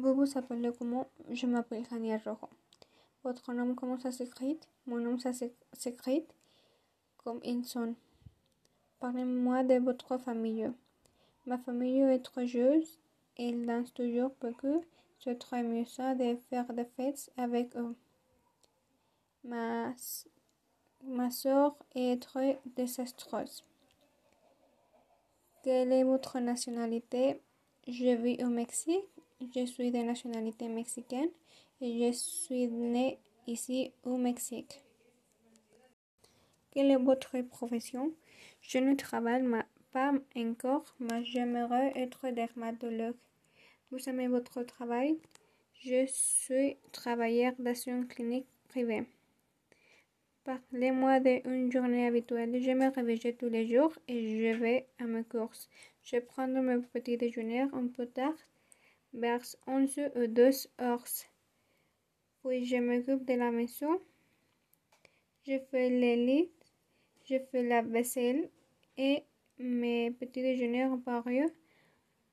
Vous vous appelez comment? Je m'appelle Jania Rojo. Votre nom, comment ça s'écrit? Mon nom, ça s'écrit comme une son. Parlez-moi de votre famille. Ma famille est très joyeuse. Elle danse toujours beaucoup. C'est très amusant de faire des fêtes avec eux. Ma, ma soeur est très désastreuse. Quelle est votre nationalité? Je vis au Mexique. Je suis de nationalité mexicaine et je suis née ici au Mexique. Quelle est votre profession? Je ne travaille pas encore, mais j'aimerais être dermatologue. Vous aimez votre travail? Je suis travailleur dans une clinique privée. Parlez-moi d'une journée habituelle. Je me réveille tous les jours et je vais à mes courses. Je prends mon petit déjeuner un peu tard, vers 11 ou 12 heures. Puis je m'occupe de la maison. Je fais les lits, je fais la vaisselle et mes petits déjeuners varient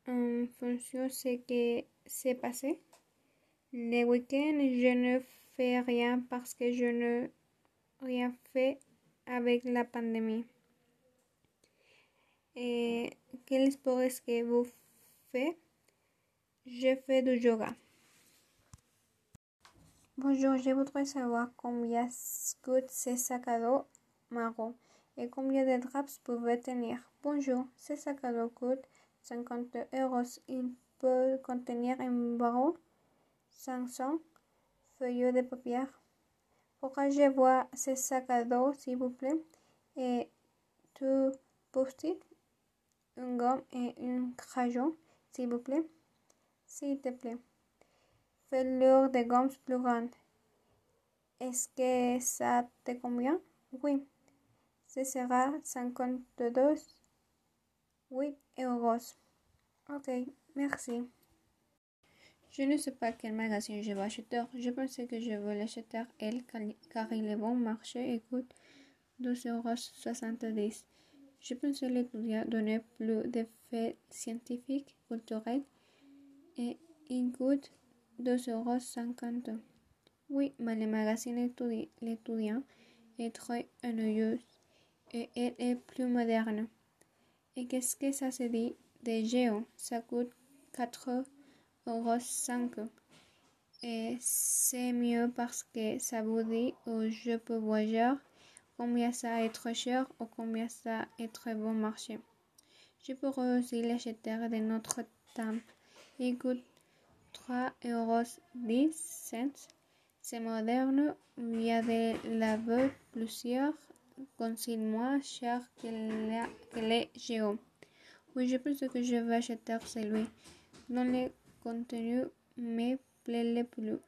en fonction de ce qui s'est passé. Les week-ends, je ne fais rien parce que je ne rien fait avec la pandémie. Et quel sport est-ce que vous faites? Je fais du yoga. Bonjour, je voudrais savoir combien coûte ce sac à dos marron et combien de draps pouvez tenir. Bonjour, ce sac à dos coûte 50 euros. Il peut contenir un barreau, 500 feuilles de papier. Pourrais-je voir ce sac à dos, s'il vous plaît, et tout post-it, une gomme et un crayon, s'il vous plaît, s'il te plaît. Fais-le de gommes plus grandes. Est-ce que ça te convient? Oui. Ce sera 52 8 euros. Ok, merci. Je ne sais pas quel magasin je vais acheter. Je pensais que je vais l'acheter elle car il est bon marché et coûte 2,70 euros. Je pensais l'étudiant donner plus d'effets scientifiques, culturels et il coûte 2,50 euros. Oui, mais le magasin l'étudiant est très ennuyeux et elle est plus moderne. Et qu'est-ce que ça se dit de géo? Ça coûte 4 euros 5. Et c'est mieux parce que ça vous dit où je peux voyager combien ça est trop cher ou combien ça est très bon marché. Je pourrais aussi l'acheter de notre temple. Il coûte 3 euros 10 C'est moderne, il y a de la vue plusieurs consignes moins cher que, que les géo. Oui, je pense que je vais acheter celui dont le contenu me plaît le plus.